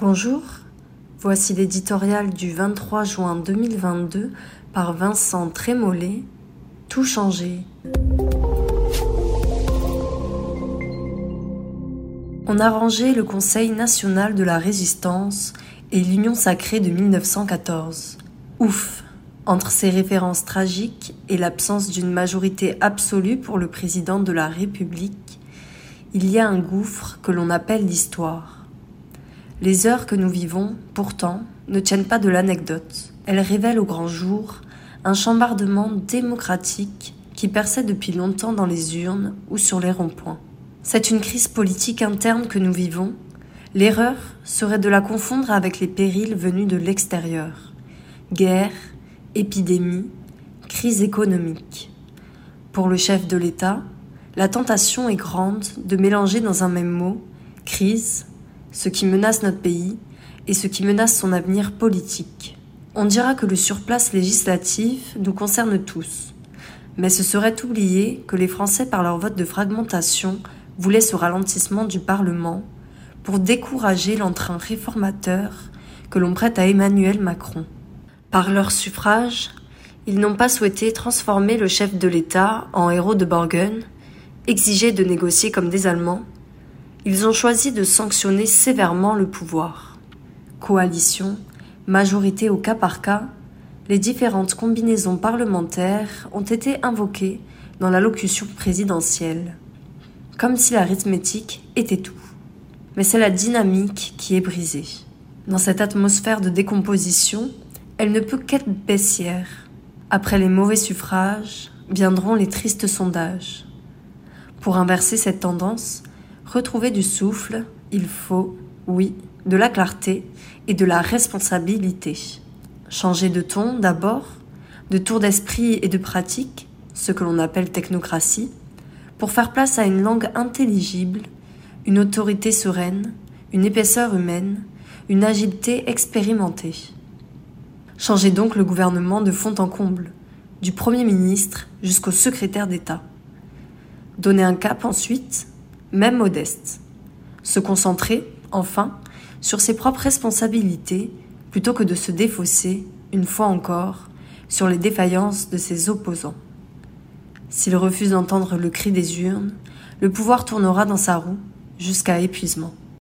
Bonjour, voici l'éditorial du 23 juin 2022 par Vincent Trémollet, Tout changer. On a rangé le Conseil national de la résistance et l'Union sacrée de 1914. Ouf Entre ces références tragiques et l'absence d'une majorité absolue pour le président de la République, il y a un gouffre que l'on appelle l'histoire. Les heures que nous vivons, pourtant, ne tiennent pas de l'anecdote. Elles révèlent au grand jour un chambardement démocratique qui perçait depuis longtemps dans les urnes ou sur les ronds-points. C'est une crise politique interne que nous vivons. L'erreur serait de la confondre avec les périls venus de l'extérieur. Guerre, épidémie, crise économique. Pour le chef de l'État, la tentation est grande de mélanger dans un même mot crise, ce qui menace notre pays, et ce qui menace son avenir politique. On dira que le surplace législatif nous concerne tous, mais ce serait oublier que les Français, par leur vote de fragmentation, voulait ce ralentissement du Parlement pour décourager l'entrain réformateur que l'on prête à Emmanuel Macron. Par leur suffrage, ils n'ont pas souhaité transformer le chef de l'État en héros de Borgen, exigé de négocier comme des Allemands. Ils ont choisi de sanctionner sévèrement le pouvoir. Coalition, majorité au cas par cas, les différentes combinaisons parlementaires ont été invoquées dans l'allocution présidentielle comme si l'arithmétique était tout. Mais c'est la dynamique qui est brisée. Dans cette atmosphère de décomposition, elle ne peut qu'être baissière. Après les mauvais suffrages, viendront les tristes sondages. Pour inverser cette tendance, retrouver du souffle, il faut, oui, de la clarté et de la responsabilité. Changer de ton d'abord, de tour d'esprit et de pratique, ce que l'on appelle technocratie, pour faire place à une langue intelligible, une autorité sereine, une épaisseur humaine, une agilité expérimentée. Changez donc le gouvernement de fond en comble, du Premier ministre jusqu'au secrétaire d'État. Donnez un cap ensuite, même modeste. Se concentrer, enfin, sur ses propres responsabilités plutôt que de se défausser, une fois encore, sur les défaillances de ses opposants. S'il refuse d'entendre le cri des urnes, le pouvoir tournera dans sa roue jusqu'à épuisement.